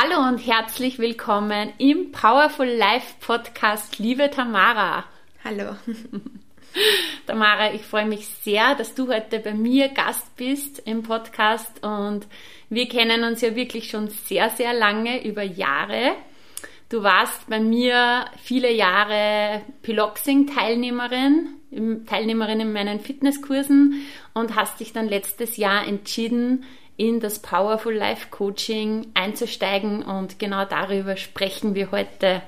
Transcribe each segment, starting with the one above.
Hallo und herzlich willkommen im Powerful Life Podcast, liebe Tamara. Hallo. Tamara, ich freue mich sehr, dass du heute bei mir Gast bist im Podcast und wir kennen uns ja wirklich schon sehr, sehr lange, über Jahre. Du warst bei mir viele Jahre Piloxing-Teilnehmerin, Teilnehmerin in meinen Fitnesskursen und hast dich dann letztes Jahr entschieden, in das Powerful Life Coaching einzusteigen und genau darüber sprechen wir heute.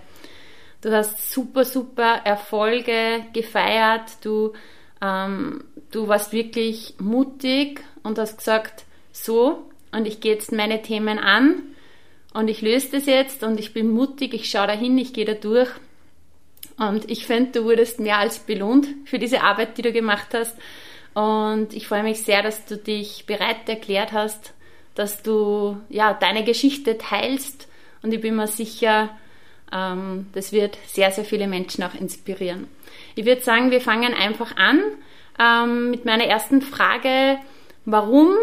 Du hast super, super Erfolge gefeiert. Du, ähm, du warst wirklich mutig und hast gesagt, so, und ich gehe jetzt meine Themen an und ich löse das jetzt und ich bin mutig, ich schaue dahin, ich gehe da durch. Und ich finde, du wurdest mehr als belohnt für diese Arbeit, die du gemacht hast. Und ich freue mich sehr, dass du dich bereit erklärt hast, dass du ja deine Geschichte teilst. Und ich bin mir sicher, ähm, das wird sehr, sehr viele Menschen auch inspirieren. Ich würde sagen, wir fangen einfach an ähm, mit meiner ersten Frage. Warum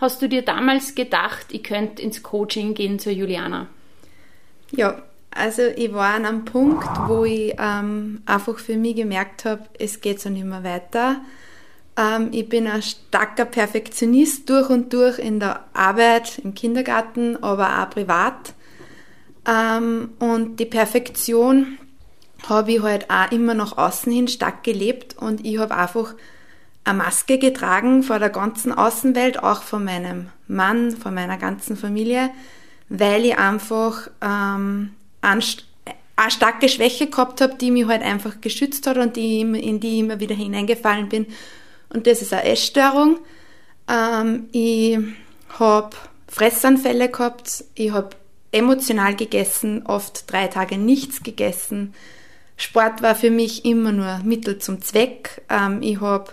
hast du dir damals gedacht, ich könnte ins Coaching gehen zur Juliana? Ja, also ich war an einem Punkt, wo ich ähm, einfach für mich gemerkt habe, es geht so nicht mehr weiter. Ähm, ich bin ein starker Perfektionist durch und durch in der Arbeit, im Kindergarten, aber auch privat. Ähm, und die Perfektion habe ich halt auch immer nach außen hin stark gelebt und ich habe einfach eine Maske getragen vor der ganzen Außenwelt, auch von meinem Mann, von meiner ganzen Familie, weil ich einfach ähm, eine starke Schwäche gehabt habe, die mich halt einfach geschützt hat und die, in die ich immer wieder hineingefallen bin. Und das ist eine Essstörung. Ähm, ich habe Fressanfälle gehabt, ich habe emotional gegessen, oft drei Tage nichts gegessen. Sport war für mich immer nur Mittel zum Zweck. Ähm, ich habe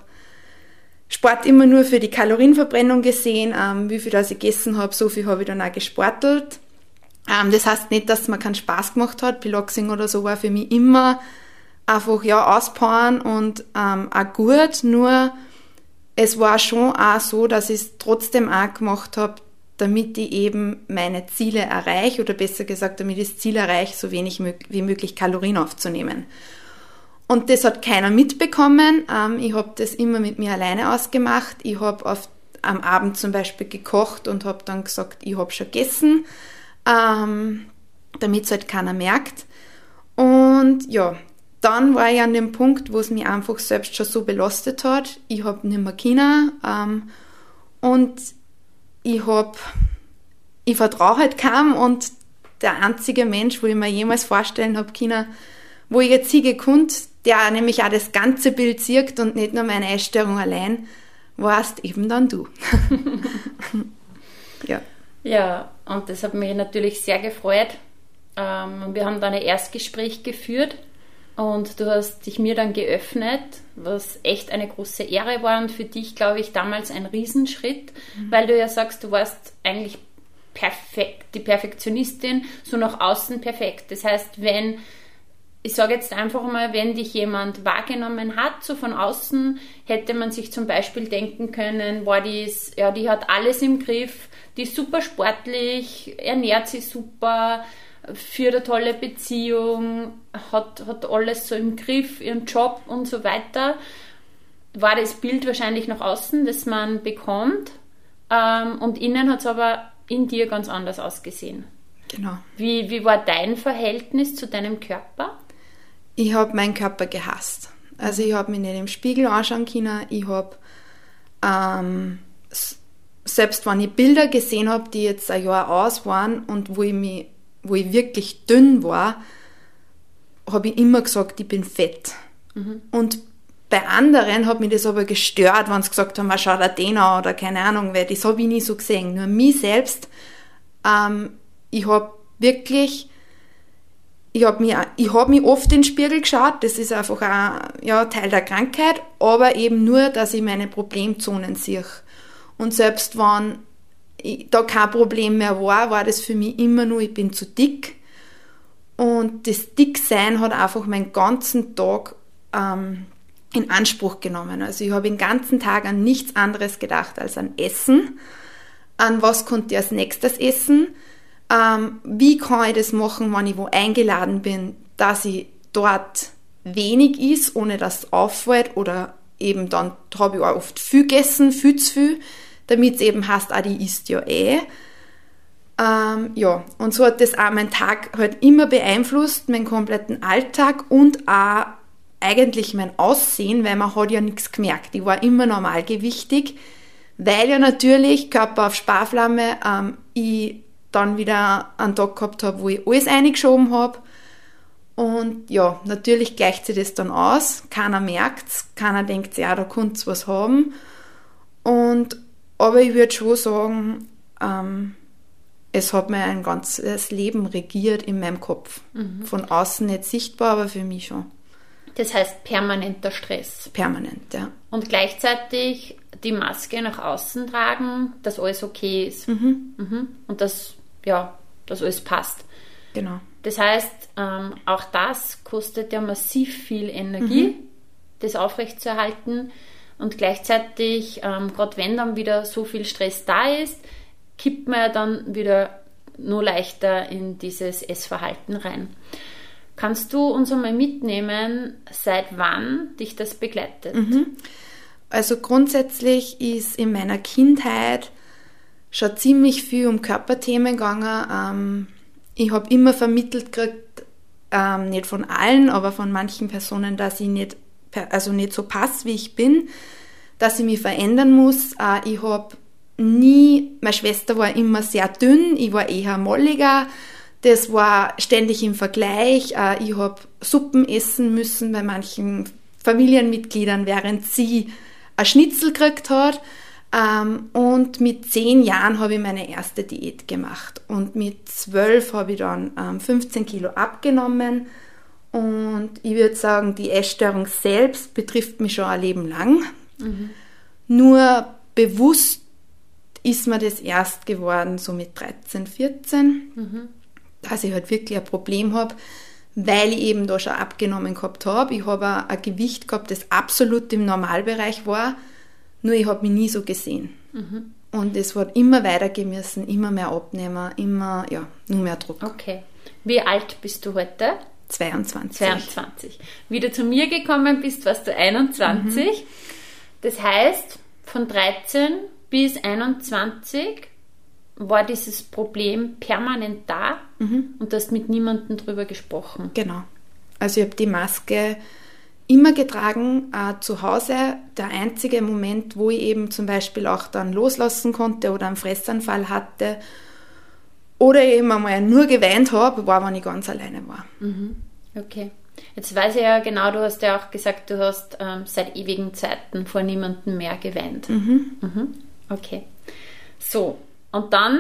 Sport immer nur für die Kalorienverbrennung gesehen. Ähm, wie viel das ich gegessen habe, so viel habe ich dann auch gesportelt. Ähm, das heißt nicht, dass mir keinen Spaß gemacht hat. Piloxing oder so war für mich immer einfach ja auspowern und ähm, auch gut. Nur es war schon auch so, dass ich es trotzdem auch gemacht habe, damit ich eben meine Ziele erreiche oder besser gesagt, damit ich das Ziel erreiche, so wenig wie möglich Kalorien aufzunehmen. Und das hat keiner mitbekommen. Ähm, ich habe das immer mit mir alleine ausgemacht. Ich habe am Abend zum Beispiel gekocht und habe dann gesagt, ich habe schon gegessen, ähm, damit es halt keiner merkt. Und ja, dann war ich an dem Punkt, wo es mich einfach selbst schon so belastet hat. Ich habe nicht mehr Kinder ähm, und ich habe, ich vertraue halt kaum und der einzige Mensch, wo ich mir jemals vorstellen habe, Kinder, wo ich jetzt hingehe konnte, der nämlich auch das ganze Bild sieht und nicht nur meine Essstörung allein, warst eben dann du. ja. Ja, und das hat mich natürlich sehr gefreut. Ähm, wir haben dann ein Erstgespräch geführt und du hast dich mir dann geöffnet, was echt eine große Ehre war und für dich, glaube ich, damals ein Riesenschritt, mhm. weil du ja sagst, du warst eigentlich perfekt, die Perfektionistin, so nach außen perfekt. Das heißt, wenn ich sage jetzt einfach mal, wenn dich jemand wahrgenommen hat, so von außen, hätte man sich zum Beispiel denken können, boah, die ist, ja, die hat alles im Griff, die ist super sportlich, ernährt sich super, führt eine tolle Beziehung, hat, hat alles so im Griff, ihren Job und so weiter. War das Bild wahrscheinlich nach außen, das man bekommt. Ähm, und innen hat es aber in dir ganz anders ausgesehen. Genau. Wie, wie war dein Verhältnis zu deinem Körper? ich habe meinen Körper gehasst. Also ich habe mich nicht im Spiegel anschauen können. Ich habe, ähm, selbst wenn ich Bilder gesehen habe, die jetzt ein Jahr aus waren und wo ich, mich, wo ich wirklich dünn war, habe ich immer gesagt, ich bin fett. Mhm. Und bei anderen hat mich das aber gestört, wenn sie gesagt haben, schau dir den an oder keine Ahnung, weil das habe ich nie so gesehen. Nur mich selbst, ähm, ich habe wirklich, ich habe mich, hab mich oft in den Spiegel geschaut, das ist einfach auch ja, Teil der Krankheit, aber eben nur, dass ich meine Problemzonen sehe. Und selbst wenn da kein Problem mehr war, war das für mich immer nur, ich bin zu dick. Und das Dicksein hat einfach meinen ganzen Tag ähm, in Anspruch genommen. Also ich habe den ganzen Tag an nichts anderes gedacht als an Essen. An was konnte ich als nächstes essen? Ähm, wie kann ich das machen, wenn ich wo eingeladen bin, dass ich dort wenig ist, ohne dass es auffällt oder eben dann habe ich auch oft viel gegessen, viel zu viel, damit es eben heißt, ah, die isst ja eh. Ähm, ja, und so hat das auch meinen Tag halt immer beeinflusst, meinen kompletten Alltag und auch eigentlich mein Aussehen, weil man hat ja nichts gemerkt. Ich war immer normalgewichtig, weil ja natürlich Körper auf Sparflamme ähm, ich dann wieder einen Tag gehabt habe, wo ich alles eingeschoben habe. Und ja, natürlich gleicht sich das dann aus. Keiner merkt es, keiner denkt, ja, da könnte was haben. Und, aber ich würde schon sagen, ähm, es hat mir ein ganzes Leben regiert in meinem Kopf. Mhm. Von außen nicht sichtbar, aber für mich schon. Das heißt permanenter Stress. Permanent, ja. Und gleichzeitig die Maske nach außen tragen, dass alles okay ist. Mhm. Mhm. Und dass, ja, dass alles passt. Genau. Das heißt, ähm, auch das kostet ja massiv viel Energie, mhm. das aufrechtzuerhalten. Und gleichzeitig, ähm, gerade wenn dann wieder so viel Stress da ist, kippt man ja dann wieder nur leichter in dieses Essverhalten rein. Kannst du uns einmal mitnehmen, seit wann dich das begleitet? Mhm. Also grundsätzlich ist in meiner Kindheit schon ziemlich viel um Körperthemen gegangen. Ähm, ich habe immer vermittelt gekriegt, ähm, nicht von allen, aber von manchen Personen, dass ich nicht, also nicht so passe, wie ich bin, dass ich mich verändern muss. Äh, ich habe nie, meine Schwester war immer sehr dünn, ich war eher molliger das war ständig im Vergleich. Äh, ich habe Suppen essen müssen bei manchen Familienmitgliedern, während sie ein Schnitzel gekriegt hat. Ähm, und mit zehn Jahren habe ich meine erste Diät gemacht. Und mit zwölf habe ich dann 15 ähm, Kilo abgenommen. Und ich würde sagen, die Essstörung selbst betrifft mich schon ein Leben lang. Mhm. Nur bewusst ist mir das erst geworden, so mit 13, 14. Mhm dass ich halt wirklich ein Problem habe, weil ich eben da schon abgenommen gehabt habe. Ich habe ein Gewicht gehabt, das absolut im Normalbereich war, nur ich habe mich nie so gesehen. Mhm. Und es wird immer weitergehen müssen, immer mehr abnehmen, immer, ja, nur mehr Druck. Okay. Wie alt bist du heute? 22. 22. Wie du zu mir gekommen bist, warst du 21. Mhm. Das heißt, von 13 bis 21 war dieses Problem permanent da mhm. und du hast mit niemandem drüber gesprochen. Genau. Also ich habe die Maske immer getragen, äh, zu Hause. Der einzige Moment, wo ich eben zum Beispiel auch dann loslassen konnte oder einen Fressanfall hatte oder eben einmal nur geweint habe, war, wenn ich ganz alleine war. Mhm. Okay. Jetzt weiß ich ja genau, du hast ja auch gesagt, du hast ähm, seit ewigen Zeiten vor niemandem mehr geweint. Mhm. Mhm. Okay. So, und dann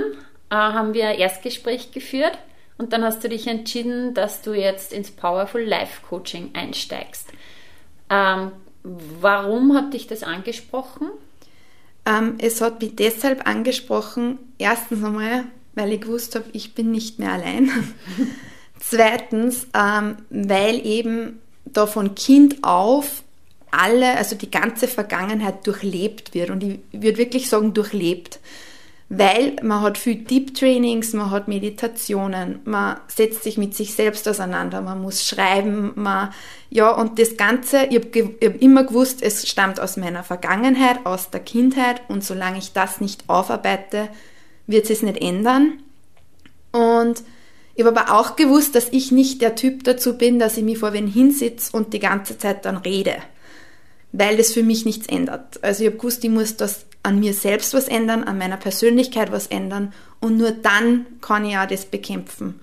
äh, haben wir ein Erstgespräch geführt und dann hast du dich entschieden, dass du jetzt ins Powerful Life Coaching einsteigst. Ähm, warum hat dich das angesprochen? Ähm, es hat mich deshalb angesprochen, erstens einmal, weil ich gewusst habe, ich bin nicht mehr allein. Zweitens, ähm, weil eben da von Kind auf alle, also die ganze Vergangenheit durchlebt wird. Und ich würde wirklich sagen, durchlebt weil man hat viel Deep Trainings, man hat Meditationen, man setzt sich mit sich selbst auseinander, man muss schreiben, man, ja, und das Ganze, ich habe hab immer gewusst, es stammt aus meiner Vergangenheit, aus der Kindheit und solange ich das nicht aufarbeite, wird es nicht ändern. Und ich habe aber auch gewusst, dass ich nicht der Typ dazu bin, dass ich mich vor wen hinsitze und die ganze Zeit dann rede, weil das für mich nichts ändert. Also ich habe gewusst, ich muss das an mir selbst was ändern, an meiner Persönlichkeit was ändern und nur dann kann ich auch das bekämpfen.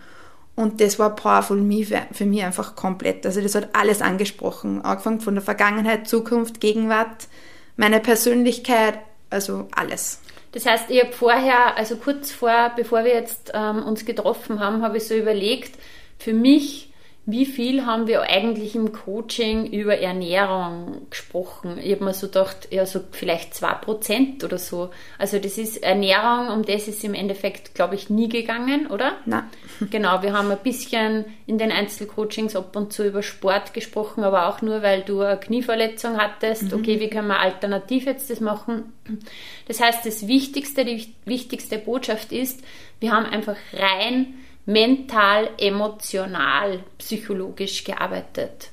Und das war Powerful Me für, mich einfach komplett. Also das hat alles angesprochen, angefangen von der Vergangenheit, Zukunft, Gegenwart, meine Persönlichkeit, also alles. Das heißt, ich habe vorher, also kurz vor, bevor wir jetzt ähm, uns getroffen haben, habe ich so überlegt, für mich wie viel haben wir eigentlich im Coaching über Ernährung gesprochen? Ich habe mir so gedacht, ja, so vielleicht zwei Prozent oder so. Also das ist Ernährung, um das ist im Endeffekt, glaube ich, nie gegangen, oder? Nein. Genau, wir haben ein bisschen in den Einzelcoachings ab und zu über Sport gesprochen, aber auch nur, weil du eine Knieverletzung hattest. Mhm. Okay, wie können wir alternativ jetzt das machen? Das heißt, das Wichtigste, die wichtigste Botschaft ist, wir haben einfach rein mental, emotional, psychologisch gearbeitet.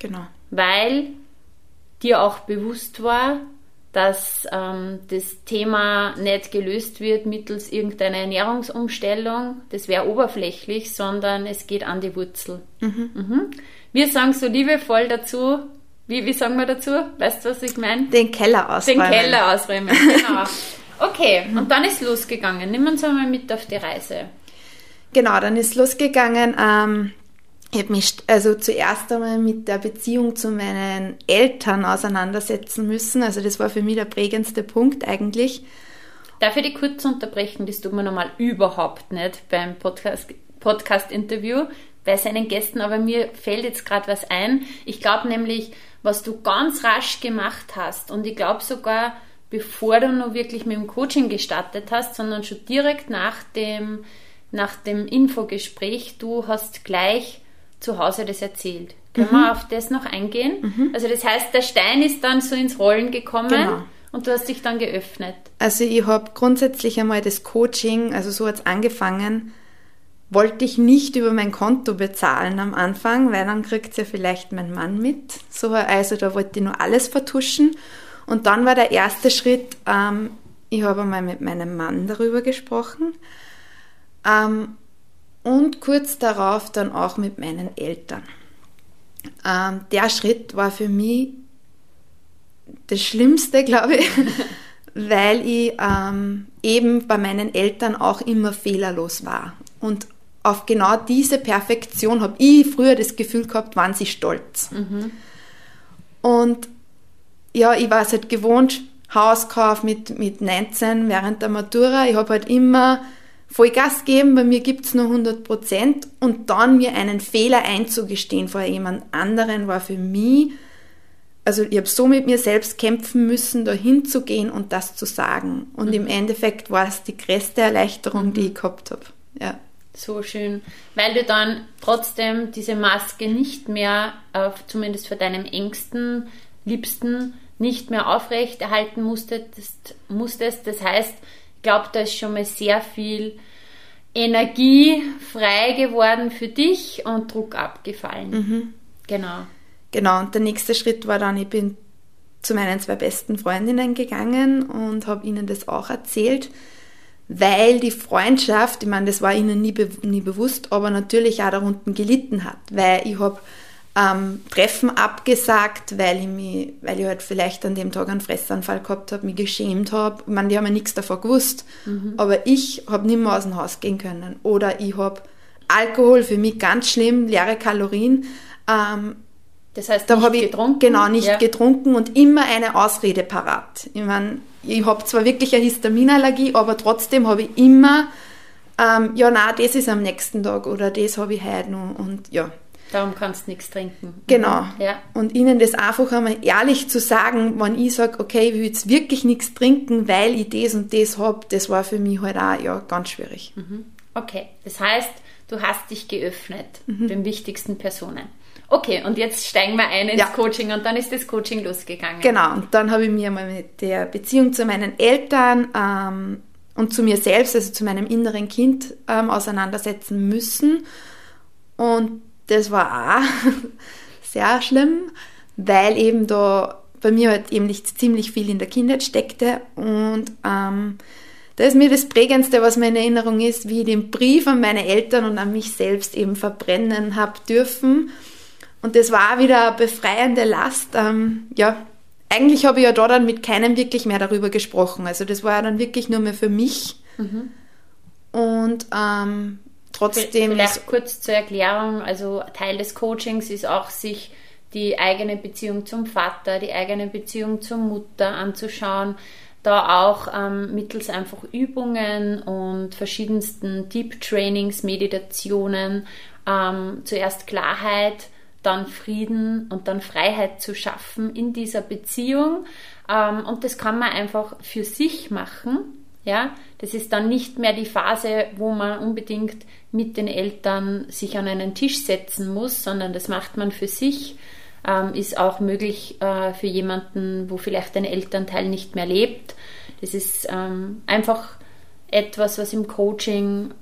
Genau. Weil dir auch bewusst war, dass ähm, das Thema nicht gelöst wird mittels irgendeiner Ernährungsumstellung. Das wäre oberflächlich, sondern es geht an die Wurzel. Mhm. Mhm. Wir sagen so liebevoll dazu, wie, wie sagen wir dazu? Weißt du, was ich meine? Den Keller ausräumen. Den Keller ausräumen, genau. Okay, und dann ist losgegangen. Nimm uns einmal mit auf die Reise. Genau, dann ist losgegangen. Ähm, ich habe mich also zuerst einmal mit der Beziehung zu meinen Eltern auseinandersetzen müssen. Also das war für mich der prägendste Punkt eigentlich. Darf ich dich kurz unterbrechen? Das tut man normal überhaupt nicht beim Podcast-Interview Podcast bei seinen Gästen, aber mir fällt jetzt gerade was ein. Ich glaube nämlich, was du ganz rasch gemacht hast und ich glaube sogar, bevor du noch wirklich mit dem Coaching gestartet hast, sondern schon direkt nach dem nach dem Infogespräch, du hast gleich zu Hause das erzählt. Können mhm. wir auf das noch eingehen? Mhm. Also das heißt, der Stein ist dann so ins Rollen gekommen genau. und du hast dich dann geöffnet. Also ich habe grundsätzlich einmal das Coaching, also so hat es angefangen, wollte ich nicht über mein Konto bezahlen am Anfang, weil dann kriegt es ja vielleicht mein Mann mit. So, also da wollte ich nur alles vertuschen. Und dann war der erste Schritt, ähm, ich habe einmal mit meinem Mann darüber gesprochen ähm, und kurz darauf dann auch mit meinen Eltern. Ähm, der Schritt war für mich das Schlimmste, glaube ich, weil ich ähm, eben bei meinen Eltern auch immer fehlerlos war. Und auf genau diese Perfektion habe ich früher das Gefühl gehabt, waren sie stolz. Mhm. Und ja, ich war es halt gewohnt, Hauskauf mit, mit 19 während der Matura. Ich habe halt immer Vollgas geben, bei mir gibt es nur 100 Prozent und dann mir einen Fehler einzugestehen vor jemand anderen war für mich, also ich habe so mit mir selbst kämpfen müssen, da hinzugehen und das zu sagen. Und mhm. im Endeffekt war es die größte Erleichterung, mhm. die ich gehabt habe. Ja. So schön, weil du dann trotzdem diese Maske nicht mehr, äh, zumindest für deinen engsten, liebsten, nicht mehr aufrechterhalten musstest, musstest. Das heißt, glaube, da ist schon mal sehr viel Energie frei geworden für dich und Druck abgefallen. Mhm. Genau. Genau, und der nächste Schritt war dann, ich bin zu meinen zwei besten Freundinnen gegangen und habe ihnen das auch erzählt, weil die Freundschaft, ich meine, das war ihnen nie, be nie bewusst, aber natürlich auch darunter gelitten hat, weil ich habe ähm, Treffen abgesagt, weil ich, mich, weil ich halt vielleicht an dem Tag einen Fressanfall gehabt habe, mich geschämt habe. Ich meine, die haben ja nichts davon gewusst. Mhm. Aber ich habe nicht mehr aus dem Haus gehen können. Oder ich habe Alkohol, für mich ganz schlimm, leere Kalorien. Ähm, das heißt, da habe ich getrunken? Genau, nicht ja. getrunken und immer eine Ausrede parat. Ich meine, ich habe zwar wirklich eine Histaminallergie, aber trotzdem habe ich immer, ähm, ja, na, das ist am nächsten Tag oder das habe ich heute noch und ja. Darum kannst du nichts trinken. Genau. Ja. Und ihnen das einfach einmal ehrlich zu sagen, wenn ich sage, okay, ich will jetzt wirklich nichts trinken, weil ich das und das habe, das war für mich halt auch ja, ganz schwierig. Mhm. Okay, das heißt, du hast dich geöffnet mhm. den wichtigsten Personen. Okay, und jetzt steigen wir ein ins ja. Coaching und dann ist das Coaching losgegangen. Genau, und dann habe ich mir mal mit der Beziehung zu meinen Eltern ähm, und zu mir selbst, also zu meinem inneren Kind, ähm, auseinandersetzen müssen. Und das war auch sehr schlimm, weil eben da bei mir halt eben nicht ziemlich viel in der Kindheit steckte und ähm, da ist mir das Prägendste, was mir in Erinnerung ist, wie ich den Brief an meine Eltern und an mich selbst eben verbrennen habe dürfen. Und das war wieder eine befreiende Last. Ähm, ja, eigentlich habe ich ja da dann mit keinem wirklich mehr darüber gesprochen. Also das war ja dann wirklich nur mehr für mich. Mhm. Und ähm, trotzdem. Vielleicht kurz zur Erklärung, also Teil des Coachings ist auch sich die eigene Beziehung zum Vater, die eigene Beziehung zur Mutter anzuschauen. da auch ähm, mittels einfach Übungen und verschiedensten Deep Trainings, Meditationen ähm, zuerst Klarheit, dann Frieden und dann Freiheit zu schaffen in dieser Beziehung. Ähm, und das kann man einfach für sich machen. Ja, das ist dann nicht mehr die Phase, wo man unbedingt mit den Eltern sich an einen Tisch setzen muss, sondern das macht man für sich ähm, ist auch möglich äh, für jemanden, wo vielleicht ein Elternteil nicht mehr lebt. Das ist ähm, einfach etwas, was im Coaching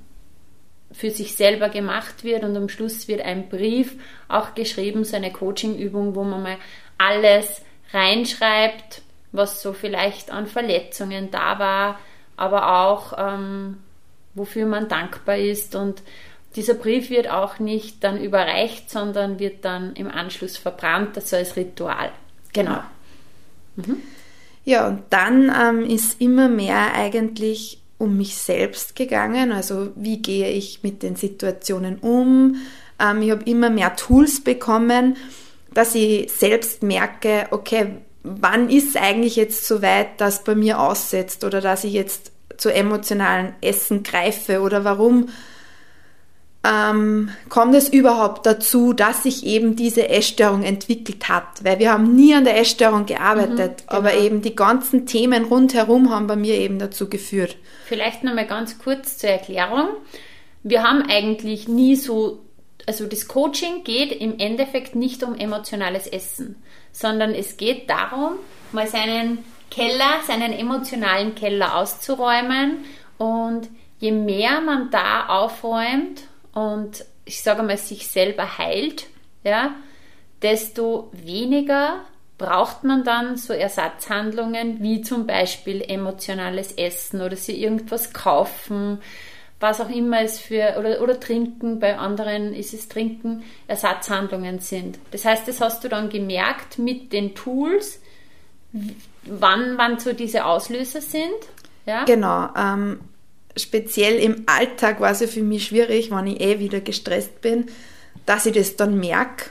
für sich selber gemacht wird und am Schluss wird ein Brief auch geschrieben, so eine Coachingübung, wo man mal alles reinschreibt, was so vielleicht an Verletzungen da war, aber auch ähm, wofür man dankbar ist und dieser Brief wird auch nicht dann überreicht, sondern wird dann im Anschluss verbrannt, das als Ritual. Genau. Mhm. Ja, und dann ähm, ist immer mehr eigentlich um mich selbst gegangen. Also wie gehe ich mit den Situationen um? Ähm, ich habe immer mehr Tools bekommen, dass ich selbst merke, okay, wann ist eigentlich jetzt so weit, dass bei mir aussetzt oder dass ich jetzt zu emotionalen Essen greife oder warum ähm, kommt es überhaupt dazu, dass sich eben diese Essstörung entwickelt hat? Weil wir haben nie an der Essstörung gearbeitet, mhm, genau. aber eben die ganzen Themen rundherum haben bei mir eben dazu geführt. Vielleicht nochmal ganz kurz zur Erklärung. Wir haben eigentlich nie so, also das Coaching geht im Endeffekt nicht um emotionales Essen, sondern es geht darum, mal seinen Keller, seinen emotionalen Keller auszuräumen und je mehr man da aufräumt und ich sage mal, sich selber heilt, ja, desto weniger braucht man dann so Ersatzhandlungen wie zum Beispiel emotionales Essen oder sie irgendwas kaufen, was auch immer es für, oder, oder trinken, bei anderen ist es trinken, Ersatzhandlungen sind. Das heißt, das hast du dann gemerkt mit den Tools, wann, wann so diese Auslöser sind. Ja? Genau. Ähm, speziell im Alltag war es ja für mich schwierig, wenn ich eh wieder gestresst bin, dass ich das dann merke.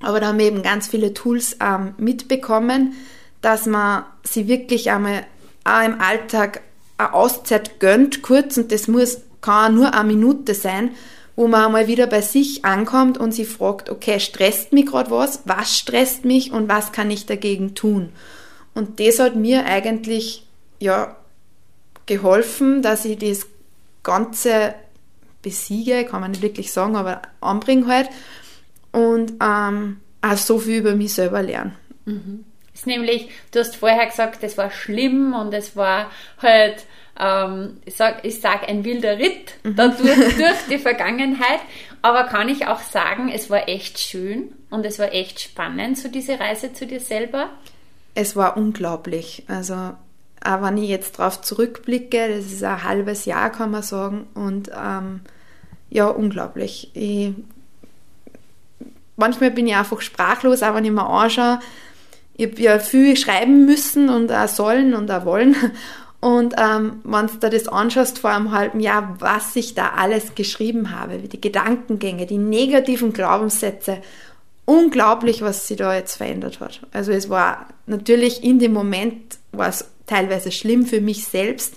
Aber da haben wir eben ganz viele Tools ähm, mitbekommen, dass man sie wirklich einmal auch im Alltag eine Auszeit gönnt, kurz, und das muss, kann nur eine Minute sein, wo man einmal wieder bei sich ankommt und sie fragt, okay, stresst mich gerade was? Was stresst mich und was kann ich dagegen tun? Und das hat mir eigentlich, ja, geholfen, dass ich das Ganze besiege, kann man nicht wirklich sagen, aber anbringe halt und ähm, auch so viel über mich selber lernen. Mhm. Ist nämlich, du hast vorher gesagt, es war schlimm und es war halt, ähm, ich sag, ich sag ein wilder Ritt mhm. dadurch, durch die Vergangenheit, aber kann ich auch sagen, es war echt schön und es war echt spannend, so diese Reise zu dir selber? Es war unglaublich. Also auch wenn ich jetzt darauf zurückblicke, das ist ein halbes Jahr, kann man sagen, und ähm, ja, unglaublich. Ich, manchmal bin ich einfach sprachlos, auch wenn ich mir anschaue. Ich habe ja viel schreiben müssen und auch sollen und auch wollen. Und ähm, wenn du dir das anschaust vor einem halben Jahr, was ich da alles geschrieben habe, wie die Gedankengänge, die negativen Glaubenssätze, unglaublich, was sich da jetzt verändert hat. Also es war natürlich in dem Moment war es teilweise schlimm für mich selbst,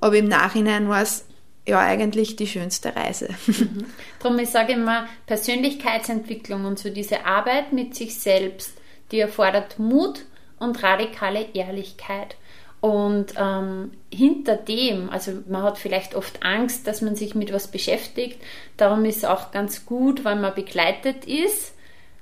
aber im Nachhinein war es ja eigentlich die schönste Reise. Mhm. Darum, ich sage immer, Persönlichkeitsentwicklung und so diese Arbeit mit sich selbst, die erfordert Mut und radikale Ehrlichkeit. Und ähm, hinter dem, also man hat vielleicht oft Angst, dass man sich mit was beschäftigt. Darum ist es auch ganz gut, wenn man begleitet ist.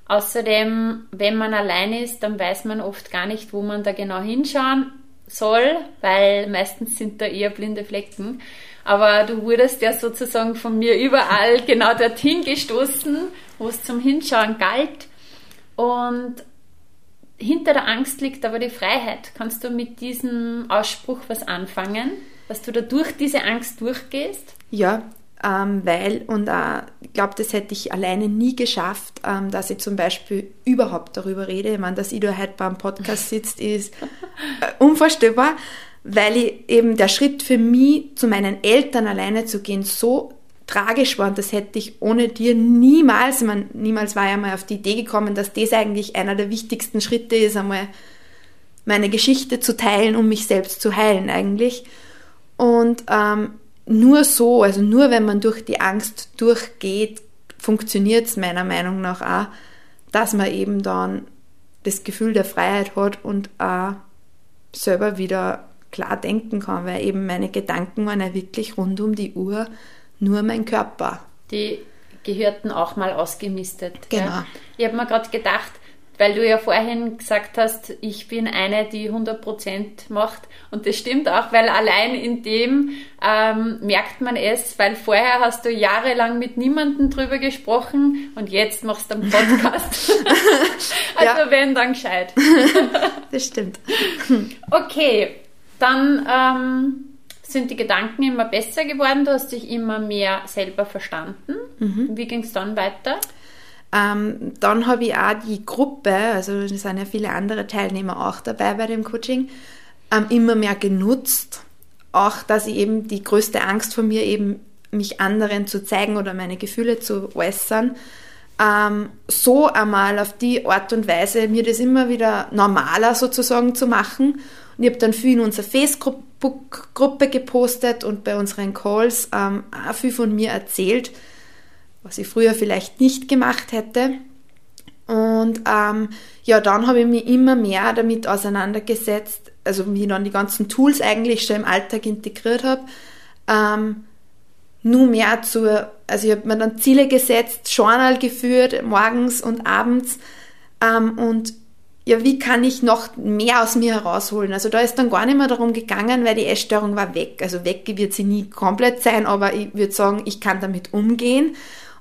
Außerdem, wenn man allein ist, dann weiß man oft gar nicht, wo man da genau hinschauen soll, weil meistens sind da eher blinde Flecken. Aber du wurdest ja sozusagen von mir überall genau dorthin gestoßen, wo es zum Hinschauen galt. Und hinter der Angst liegt aber die Freiheit. Kannst du mit diesem Ausspruch was anfangen, dass du da durch diese Angst durchgehst? Ja, ähm, weil, und äh, ich glaube, das hätte ich alleine nie geschafft, ähm, dass ich zum Beispiel überhaupt darüber rede. Ich meine, dass ich da heute beim Podcast sitzt, ist äh, unvorstellbar, weil ich eben der Schritt für mich, zu meinen Eltern alleine zu gehen, so tragisch war und das hätte ich ohne dir niemals, meine, niemals war ich einmal auf die Idee gekommen, dass das eigentlich einer der wichtigsten Schritte ist, einmal meine Geschichte zu teilen, um mich selbst zu heilen eigentlich. Und ähm, nur so, also nur wenn man durch die Angst durchgeht, funktioniert es meiner Meinung nach auch, dass man eben dann das Gefühl der Freiheit hat und auch selber wieder klar denken kann, weil eben meine Gedanken waren ja wirklich rund um die Uhr nur mein Körper. Die gehörten auch mal ausgemistet. Genau. Gell? Ich habe mir gerade gedacht, weil du ja vorhin gesagt hast, ich bin eine, die 100% macht. Und das stimmt auch, weil allein in dem ähm, merkt man es, weil vorher hast du jahrelang mit niemandem drüber gesprochen und jetzt machst du einen Podcast. also ja. wenn, dann gescheit. das stimmt. Okay, dann ähm, sind die Gedanken immer besser geworden, du hast dich immer mehr selber verstanden. Mhm. Wie ging es dann weiter? Ähm, dann habe ich auch die Gruppe, also es sind ja viele andere Teilnehmer auch dabei bei dem Coaching, ähm, immer mehr genutzt. Auch, dass ich eben die größte Angst von mir eben, mich anderen zu zeigen oder meine Gefühle zu äußern, ähm, so einmal auf die Art und Weise mir das immer wieder normaler sozusagen zu machen. Und ich habe dann viel in unserer Facebook-Gruppe gepostet und bei unseren Calls ähm, auch viel von mir erzählt was ich früher vielleicht nicht gemacht hätte. Und ähm, ja, dann habe ich mich immer mehr damit auseinandergesetzt, also wie ich dann die ganzen Tools eigentlich schon im Alltag integriert habe, ähm, nur mehr zu, also ich habe mir dann Ziele gesetzt, Journal geführt, morgens und abends ähm, und ja, wie kann ich noch mehr aus mir herausholen? Also da ist dann gar nicht mehr darum gegangen, weil die Essstörung war weg. Also weg wird sie nie komplett sein, aber ich würde sagen, ich kann damit umgehen.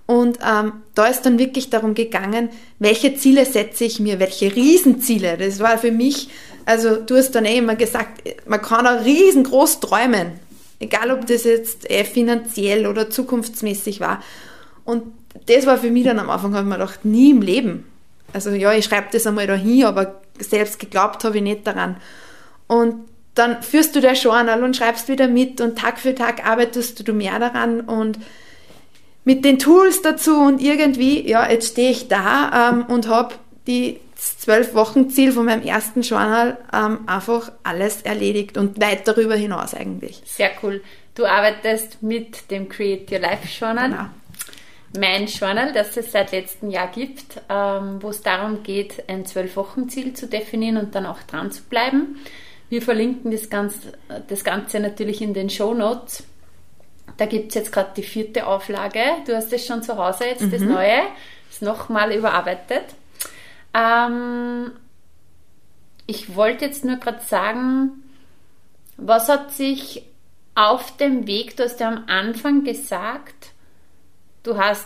Und ähm, da ist dann wirklich darum gegangen, welche Ziele setze ich mir, welche Riesenziele. Das war für mich, also du hast dann eh immer gesagt, man kann auch riesengroß träumen. Egal, ob das jetzt eh finanziell oder zukunftsmäßig war. Und das war für mich dann am Anfang, habe ich mir gedacht, nie im Leben. Also ja, ich schreibe das einmal da hin, aber selbst geglaubt habe ich nicht daran. Und dann führst du das Journal und schreibst wieder mit und Tag für Tag arbeitest du mehr daran und mit den Tools dazu und irgendwie, ja, jetzt stehe ich da ähm, und habe die zwölf Wochen Ziel von meinem ersten Journal ähm, einfach alles erledigt und weit darüber hinaus eigentlich. Sehr cool. Du arbeitest mit dem Create Your Life Journal. Genau. Mein Journal, das es seit letztem Jahr gibt, ähm, wo es darum geht, ein zwölf Wochen Ziel zu definieren und dann auch dran zu bleiben. Wir verlinken das Ganze, das Ganze natürlich in den Show Notes. Da gibt es jetzt gerade die vierte Auflage. Du hast es schon zu Hause, jetzt mhm. das neue. Ist nochmal überarbeitet. Ähm, ich wollte jetzt nur gerade sagen, was hat sich auf dem Weg, du hast ja am Anfang gesagt, du hast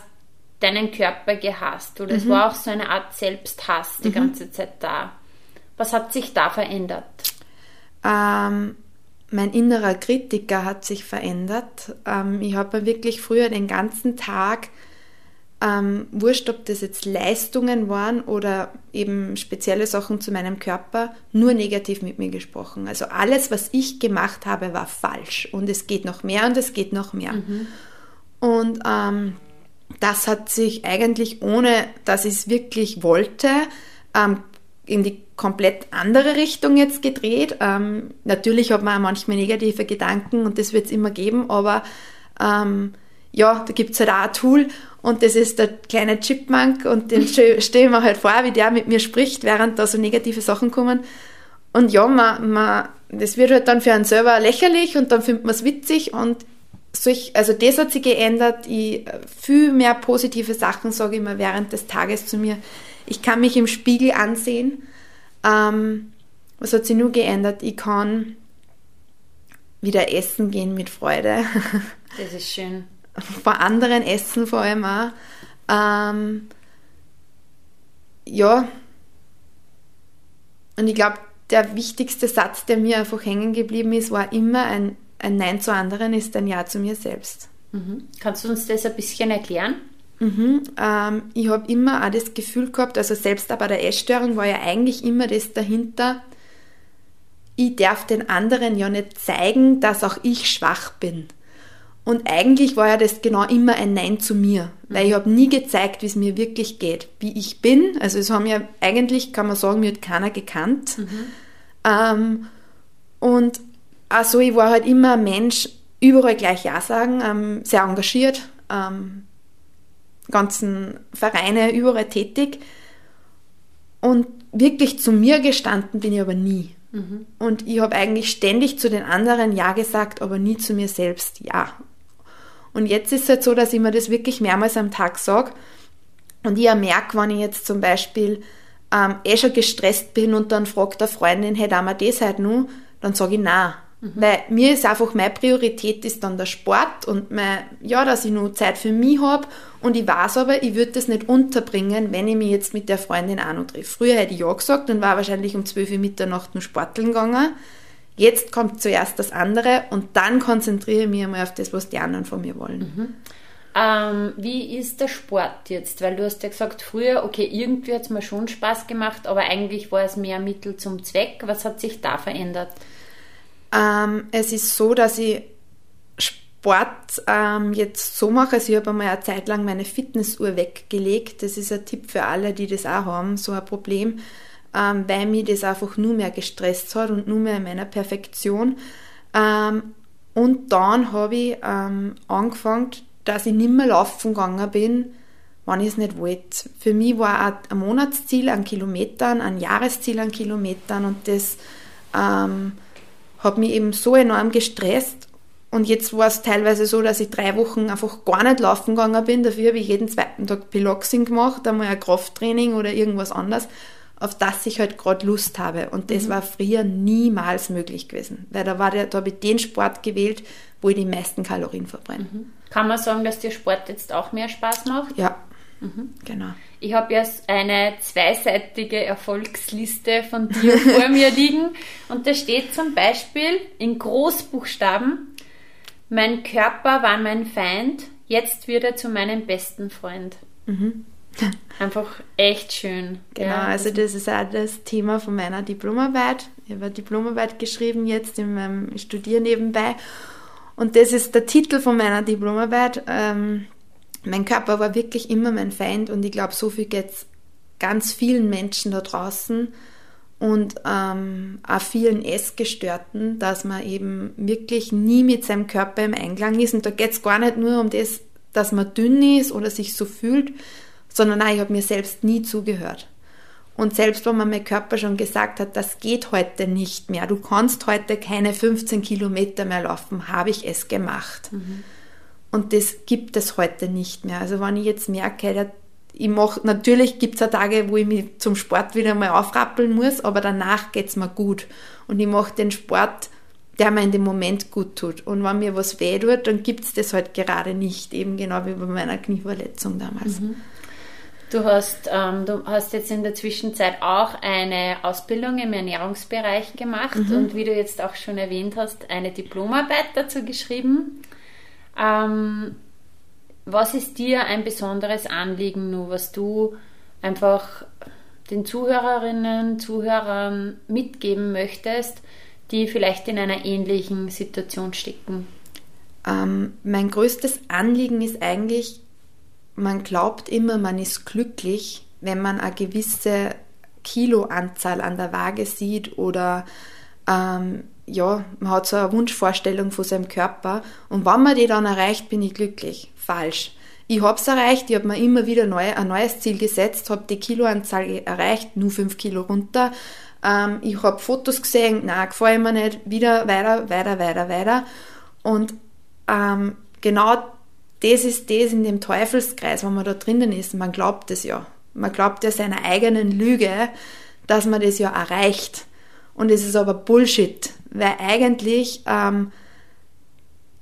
deinen Körper gehasst oder mhm. es war auch so eine Art Selbsthass die mhm. ganze Zeit da. Was hat sich da verändert? Ähm, mein innerer Kritiker hat sich verändert. Ähm, ich habe wirklich früher den ganzen Tag, ähm, wurscht, ob das jetzt Leistungen waren oder eben spezielle Sachen zu meinem Körper, nur negativ mit mir gesprochen. Also alles, was ich gemacht habe, war falsch und es geht noch mehr und es geht noch mehr. Mhm. Und ähm, das hat sich eigentlich, ohne dass ich es wirklich wollte, ähm, in die komplett andere Richtung jetzt gedreht. Ähm, natürlich hat man auch manchmal negative Gedanken und das wird es immer geben, aber ähm, ja, da gibt es halt auch ein Tool und das ist der kleine Chipmunk und den stelle ich mir halt vor, wie der mit mir spricht, während da so negative Sachen kommen. Und ja, man, man, das wird halt dann für einen selber lächerlich und dann findet man es witzig und solch, also das hat sich geändert. Ich, viel mehr positive Sachen sage ich mir während des Tages zu mir ich kann mich im Spiegel ansehen. Ähm, was hat sich nur geändert? Ich kann wieder essen gehen mit Freude. Das ist schön. Vor anderen essen vor allem auch. Ähm, ja. Und ich glaube, der wichtigste Satz, der mir einfach hängen geblieben ist, war immer ein, ein Nein zu anderen ist ein Ja zu mir selbst. Mhm. Kannst du uns das ein bisschen erklären? Mhm, ähm, ich habe immer auch das Gefühl gehabt, also selbst bei der Essstörung war ja eigentlich immer das dahinter, ich darf den anderen ja nicht zeigen, dass auch ich schwach bin. Und eigentlich war ja das genau immer ein Nein zu mir, weil ich habe nie gezeigt, wie es mir wirklich geht, wie ich bin. Also es haben ja eigentlich, kann man sagen, mir hat keiner gekannt. Mhm. Ähm, und also ich war halt immer ein Mensch, überall gleich Ja sagen, ähm, sehr engagiert, ähm, ganzen Vereine überall tätig. Und wirklich zu mir gestanden bin ich aber nie. Mhm. Und ich habe eigentlich ständig zu den anderen Ja gesagt, aber nie zu mir selbst Ja. Und jetzt ist es halt so, dass ich mir das wirklich mehrmals am Tag sage. Und ich merke, wenn ich jetzt zum Beispiel ähm, eh schon gestresst bin und dann fragt der Freundin, hey, da wir das halt nur, dann sage ich nein. Mhm. Weil mir ist einfach, meine Priorität ist dann der Sport und mein, ja, dass ich nur Zeit für mich habe und ich weiß aber, ich würde das nicht unterbringen, wenn ich mich jetzt mit der Freundin auch noch treffe. Früher hätte ich ja gesagt und war wahrscheinlich um 12 Uhr Mitternacht nur sporteln gegangen. Jetzt kommt zuerst das andere und dann konzentriere ich mich einmal auf das, was die anderen von mir wollen. Mhm. Ähm, wie ist der Sport jetzt? Weil du hast ja gesagt, früher, okay, irgendwie hat es mir schon Spaß gemacht, aber eigentlich war es mehr Mittel zum Zweck. Was hat sich da verändert? Ähm, es ist so, dass ich Sport ähm, jetzt so mache. Also ich habe einmal eine Zeit lang meine Fitnessuhr weggelegt. Das ist ein Tipp für alle, die das auch haben, so ein Problem, ähm, weil mich das einfach nur mehr gestresst hat und nur mehr in meiner Perfektion. Ähm, und dann habe ich ähm, angefangen, dass ich nicht mehr laufen gegangen bin, wenn ich es nicht wollte. Für mich war ein Monatsziel an Kilometern, ein Jahresziel an Kilometern und das ähm, hat mich eben so enorm gestresst. Und jetzt war es teilweise so, dass ich drei Wochen einfach gar nicht laufen gegangen bin. Dafür habe ich jeden zweiten Tag Piloxing gemacht, einmal ein Krafttraining oder irgendwas anderes, auf das ich halt gerade Lust habe. Und das mhm. war früher niemals möglich gewesen. Weil da, war der, da habe ich den Sport gewählt, wo ich die meisten Kalorien verbrenne. Mhm. Kann man sagen, dass dir Sport jetzt auch mehr Spaß macht? Ja, mhm. genau. Ich habe jetzt eine zweiseitige Erfolgsliste von dir vor mir liegen und da steht zum Beispiel in Großbuchstaben, mein Körper war mein Feind, jetzt wird er zu meinem besten Freund. Mhm. Einfach echt schön. Genau, ja. also das ist auch das Thema von meiner Diplomarbeit. Ich habe eine Diplomarbeit geschrieben jetzt in meinem Studier nebenbei. Und das ist der Titel von meiner Diplomarbeit. Ähm, mein Körper war wirklich immer mein Feind und ich glaube, so viel geht es ganz vielen Menschen da draußen und ähm, auch vielen Essgestörten, dass man eben wirklich nie mit seinem Körper im Einklang ist. Und da geht es gar nicht nur um das, dass man dünn ist oder sich so fühlt, sondern auch, ich habe mir selbst nie zugehört. Und selbst wenn man mein Körper schon gesagt hat, das geht heute nicht mehr, du kannst heute keine 15 Kilometer mehr laufen, habe ich es gemacht. Mhm. Und das gibt es heute nicht mehr. Also wenn ich jetzt merke, ich mache, natürlich gibt es auch Tage, wo ich mich zum Sport wieder mal aufrappeln muss, aber danach geht es mir gut. Und ich mache den Sport, der mir in dem Moment gut tut. Und wenn mir was weh tut, dann gibt es das halt gerade nicht, eben genau wie bei meiner Knieverletzung damals. Mhm. Du hast, ähm, du hast jetzt in der Zwischenzeit auch eine Ausbildung im Ernährungsbereich gemacht mhm. und wie du jetzt auch schon erwähnt hast, eine Diplomarbeit dazu geschrieben. Ähm, was ist dir ein besonderes Anliegen, nur was du einfach den Zuhörerinnen, Zuhörern mitgeben möchtest, die vielleicht in einer ähnlichen Situation stecken? Ähm, mein größtes Anliegen ist eigentlich, man glaubt immer, man ist glücklich, wenn man eine gewisse Kiloanzahl an der Waage sieht oder ähm, ja, man hat so eine Wunschvorstellung von seinem Körper und wenn man die dann erreicht, bin ich glücklich. Falsch. Ich habe es erreicht, ich habe mir immer wieder neu, ein neues Ziel gesetzt, habe die Kiloanzahl erreicht, nur 5 Kilo runter. Ähm, ich habe Fotos gesehen, na gefällt mir nicht, wieder weiter, weiter, weiter, weiter. Und ähm, genau das ist das in dem Teufelskreis, wenn man da drinnen ist. Man glaubt es ja. Man glaubt ja seiner eigenen Lüge, dass man das ja erreicht. Und es ist aber Bullshit, weil eigentlich ähm,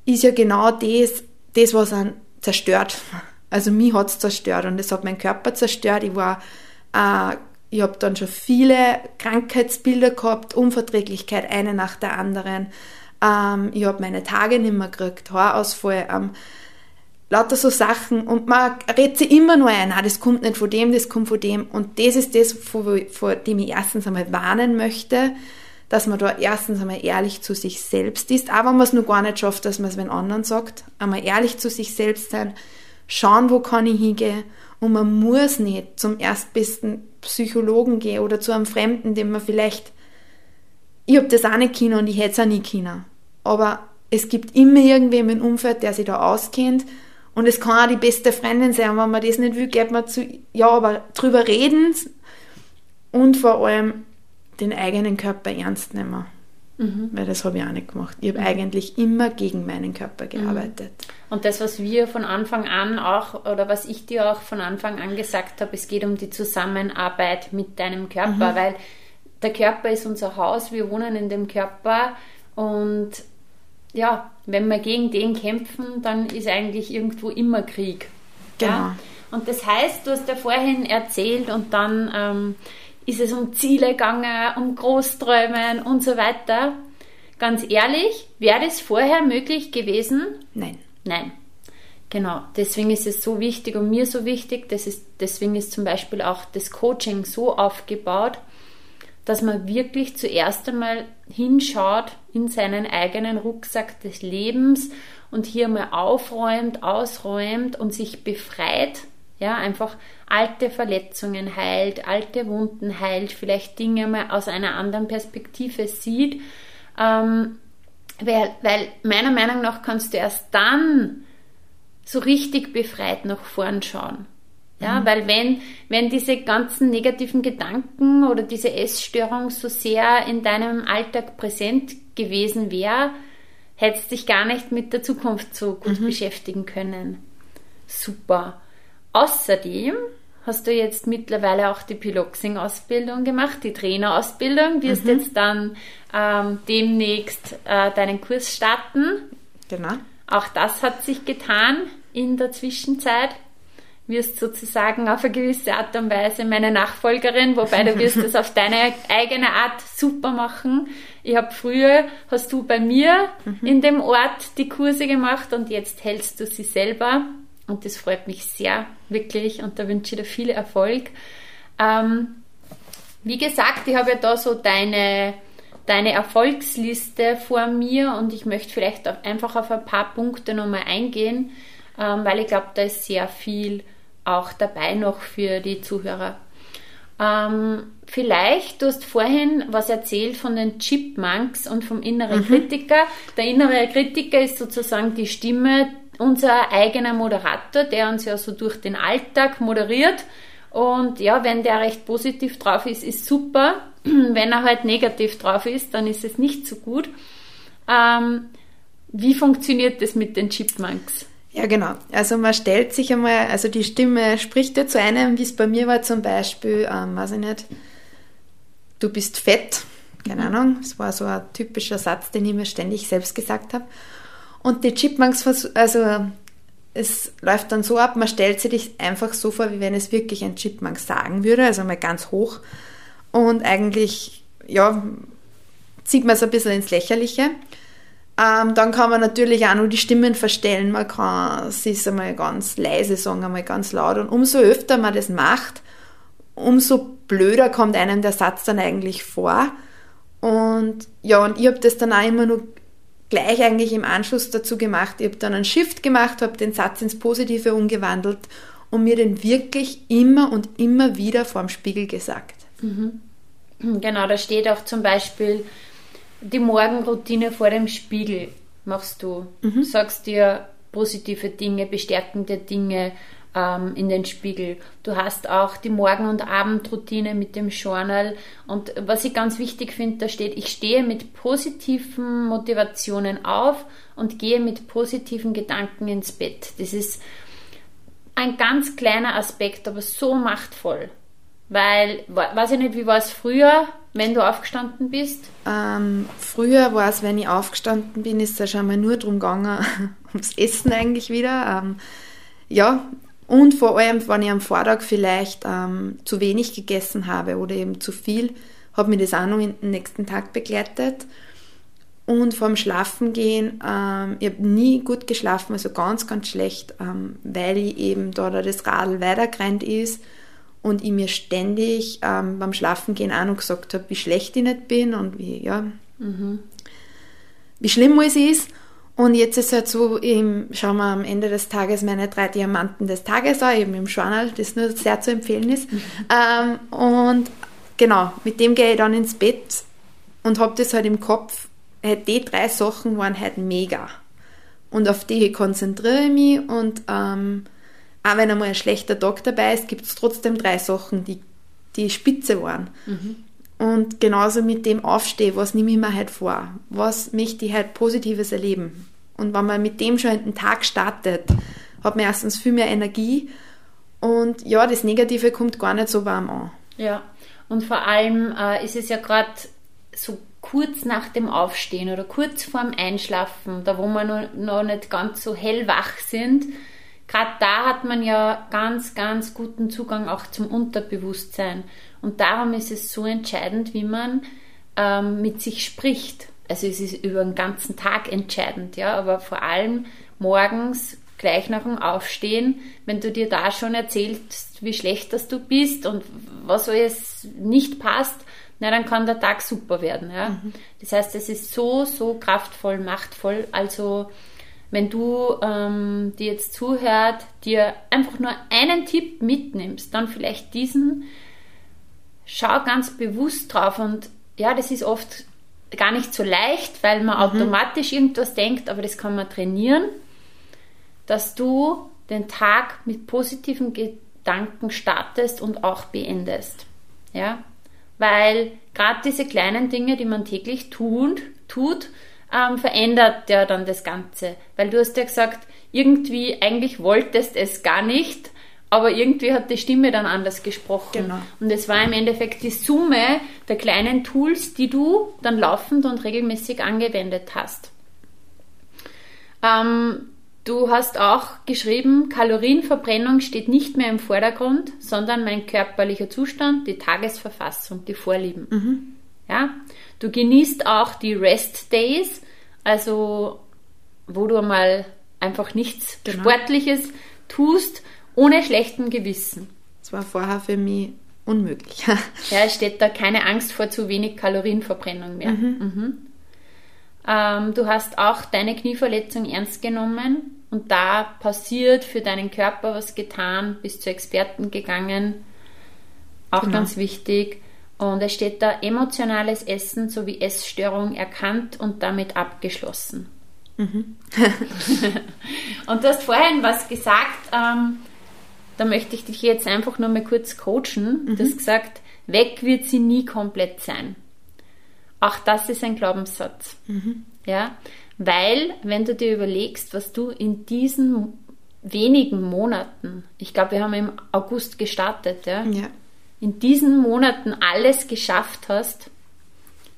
ist ja genau das, das was einen zerstört. Also mich hat es zerstört und es hat meinen Körper zerstört. Ich war, äh, ich habe dann schon viele Krankheitsbilder gehabt, Unverträglichkeit, eine nach der anderen. Ähm, ich habe meine Tage nicht mehr gekriegt, Haarausfall, ähm, lauter so Sachen und man redet sich immer nur ein, ah, das kommt nicht von dem, das kommt von dem und das ist das, vor, vor dem ich erstens einmal warnen möchte, dass man da erstens einmal ehrlich zu sich selbst ist, aber wenn man es nur gar nicht schafft, dass man es den anderen sagt, einmal ehrlich zu sich selbst sein, schauen, wo kann ich hingehen und man muss nicht zum erstbesten Psychologen gehen oder zu einem Fremden, den man vielleicht ich habe das auch nicht können und ich hätte es auch nie können. Aber es gibt immer irgendwen im Umfeld, der sich da auskennt. Und es kann auch die beste Freundin sein. Wenn man das nicht will, geht man zu, ja, aber drüber reden und vor allem den eigenen Körper ernst nehmen. Mhm. Weil das habe ich auch nicht gemacht. Ich habe mhm. eigentlich immer gegen meinen Körper mhm. gearbeitet. Und das, was wir von Anfang an auch, oder was ich dir auch von Anfang an gesagt habe, es geht um die Zusammenarbeit mit deinem Körper, mhm. weil der Körper ist unser Haus, wir wohnen in dem Körper und ja, wenn wir gegen den kämpfen, dann ist eigentlich irgendwo immer Krieg. Genau. Ja? Und das heißt, du hast ja vorhin erzählt und dann ähm, ist es um Ziele gegangen, um Großträumen und so weiter. Ganz ehrlich, wäre das vorher möglich gewesen? Nein. Nein. Genau, deswegen ist es so wichtig und mir so wichtig, das ist, deswegen ist zum Beispiel auch das Coaching so aufgebaut, dass man wirklich zuerst einmal hinschaut in seinen eigenen Rucksack des Lebens und hier mal aufräumt, ausräumt und sich befreit, ja, einfach alte Verletzungen heilt, alte Wunden heilt, vielleicht Dinge mal aus einer anderen Perspektive sieht, ähm, weil, weil meiner Meinung nach kannst du erst dann so richtig befreit nach vorn schauen. Ja, mhm. weil wenn, wenn diese ganzen negativen Gedanken oder diese Essstörung so sehr in deinem Alltag präsent gewesen wäre, hättest dich gar nicht mit der Zukunft so gut mhm. beschäftigen können. Super. Außerdem hast du jetzt mittlerweile auch die Piloxing-Ausbildung gemacht, die Trainerausbildung, wirst mhm. jetzt dann ähm, demnächst äh, deinen Kurs starten. Genau. Auch das hat sich getan in der Zwischenzeit wirst sozusagen auf eine gewisse Art und Weise meine Nachfolgerin, wobei du wirst es auf deine eigene Art super machen. Ich habe früher, hast du bei mir mhm. in dem Ort die Kurse gemacht und jetzt hältst du sie selber und das freut mich sehr, wirklich und da wünsche ich dir viel Erfolg. Ähm, wie gesagt, ich habe ja da so deine, deine Erfolgsliste vor mir und ich möchte vielleicht einfach auf ein paar Punkte nochmal eingehen, ähm, weil ich glaube, da ist sehr viel auch dabei noch für die Zuhörer. Ähm, vielleicht, du hast vorhin was erzählt von den Chipmunks und vom inneren mhm. Kritiker. Der innere Kritiker ist sozusagen die Stimme, unser eigener Moderator, der uns ja so durch den Alltag moderiert. Und ja, wenn der recht positiv drauf ist, ist super. Wenn er halt negativ drauf ist, dann ist es nicht so gut. Ähm, wie funktioniert das mit den Chipmunks? Ja, genau. Also man stellt sich einmal, also die Stimme spricht ja zu einem, wie es bei mir war zum Beispiel, ähm, weiß ich nicht, du bist fett, keine. Ahnung, das war so ein typischer Satz, den ich mir ständig selbst gesagt habe. Und die Chipmunks, also es läuft dann so ab, man stellt sich einfach so vor, wie wenn es wirklich ein Chipmunk sagen würde, also mal ganz hoch. Und eigentlich, ja, zieht man es ein bisschen ins Lächerliche. Ähm, dann kann man natürlich auch nur die Stimmen verstellen. Man kann es einmal ganz leise sagen, einmal ganz laut. Und umso öfter man das macht, umso blöder kommt einem der Satz dann eigentlich vor. Und ja, und ich habe das dann auch immer nur gleich eigentlich im Anschluss dazu gemacht. Ich habe dann einen Shift gemacht, habe den Satz ins Positive umgewandelt und mir den wirklich immer und immer wieder vorm Spiegel gesagt. Mhm. Genau, da steht auch zum Beispiel, die Morgenroutine vor dem Spiegel machst du. Mhm. Sagst dir positive Dinge, bestärkende Dinge ähm, in den Spiegel. Du hast auch die Morgen- und Abendroutine mit dem Journal. Und was ich ganz wichtig finde, da steht, ich stehe mit positiven Motivationen auf und gehe mit positiven Gedanken ins Bett. Das ist ein ganz kleiner Aspekt, aber so machtvoll. Weil, weiß ich nicht, wie war es früher, wenn du aufgestanden bist? Ähm, früher war es, wenn ich aufgestanden bin, ist es ja schon mal nur darum gegangen, ums Essen eigentlich wieder. Ähm, ja, und vor allem, wenn ich am Vortag vielleicht ähm, zu wenig gegessen habe oder eben zu viel, hat mir das auch noch in den nächsten Tag begleitet. Und vorm Schlafengehen, ähm, ich habe nie gut geschlafen, also ganz, ganz schlecht, ähm, weil ich eben da das Radl weitergerannt ist und ich mir ständig ähm, beim Schlafengehen auch noch gesagt habe, wie schlecht ich nicht bin und wie, ja, mhm. wie schlimm es ist. Und jetzt ist es halt so, eben, schauen wir am Ende des Tages meine drei Diamanten des Tages an, eben im Journal, das nur sehr zu empfehlen ist. Mhm. Ähm, und genau, mit dem gehe ich dann ins Bett und habe das halt im Kopf, halt die drei Sachen waren halt mega. Und auf die konzentriere ich mich und ähm, auch wenn einmal ein schlechter Tag dabei ist, gibt es trotzdem drei Sachen, die, die spitze waren. Mhm. Und genauso mit dem Aufstehen, was nehme ich mir halt vor? Was möchte ich halt Positives erleben? Und wenn man mit dem schon in den Tag startet, hat man erstens viel mehr Energie und ja, das Negative kommt gar nicht so warm an. Ja, und vor allem äh, ist es ja gerade so kurz nach dem Aufstehen oder kurz vorm Einschlafen, da wo wir noch, noch nicht ganz so hellwach sind, gerade da hat man ja ganz, ganz guten Zugang auch zum Unterbewusstsein. Und darum ist es so entscheidend, wie man ähm, mit sich spricht. Also es ist über den ganzen Tag entscheidend, ja, aber vor allem morgens gleich nach dem Aufstehen, wenn du dir da schon erzählst, wie schlecht dass du bist und was alles nicht passt, na, dann kann der Tag super werden. Ja? Mhm. Das heißt, es ist so, so kraftvoll, machtvoll. Also, wenn du ähm, dir jetzt zuhört, dir einfach nur einen Tipp mitnimmst, dann vielleicht diesen, schau ganz bewusst drauf und ja, das ist oft gar nicht so leicht, weil man mhm. automatisch irgendwas denkt, aber das kann man trainieren, dass du den Tag mit positiven Gedanken startest und auch beendest. Ja, weil gerade diese kleinen Dinge, die man täglich tut, tut ähm, verändert ja dann das Ganze. Weil du hast ja gesagt, irgendwie eigentlich wolltest es gar nicht, aber irgendwie hat die Stimme dann anders gesprochen. Genau. Und es war im Endeffekt die Summe der kleinen Tools, die du dann laufend und regelmäßig angewendet hast. Ähm, Du hast auch geschrieben, Kalorienverbrennung steht nicht mehr im Vordergrund, sondern mein körperlicher Zustand, die Tagesverfassung, die Vorlieben. Mhm. Ja? Du genießt auch die Rest Days, also wo du mal einfach nichts genau. Sportliches tust, ohne schlechten Gewissen. Das war vorher für mich unmöglich. ja, es steht da keine Angst vor zu wenig Kalorienverbrennung mehr. Mhm. Mhm. Ähm, du hast auch deine Knieverletzung ernst genommen und da passiert für deinen Körper was getan, bist zu Experten gegangen. Auch genau. ganz wichtig. Und es steht da emotionales Essen sowie Essstörung erkannt und damit abgeschlossen. Mhm. und du hast vorhin was gesagt, ähm, da möchte ich dich jetzt einfach nur mal kurz coachen. Mhm. Du hast gesagt, weg wird sie nie komplett sein. Auch das ist ein Glaubenssatz. Mhm. Ja, weil, wenn du dir überlegst, was du in diesen wenigen Monaten, ich glaube, wir haben im August gestartet, ja, ja. in diesen Monaten alles geschafft hast,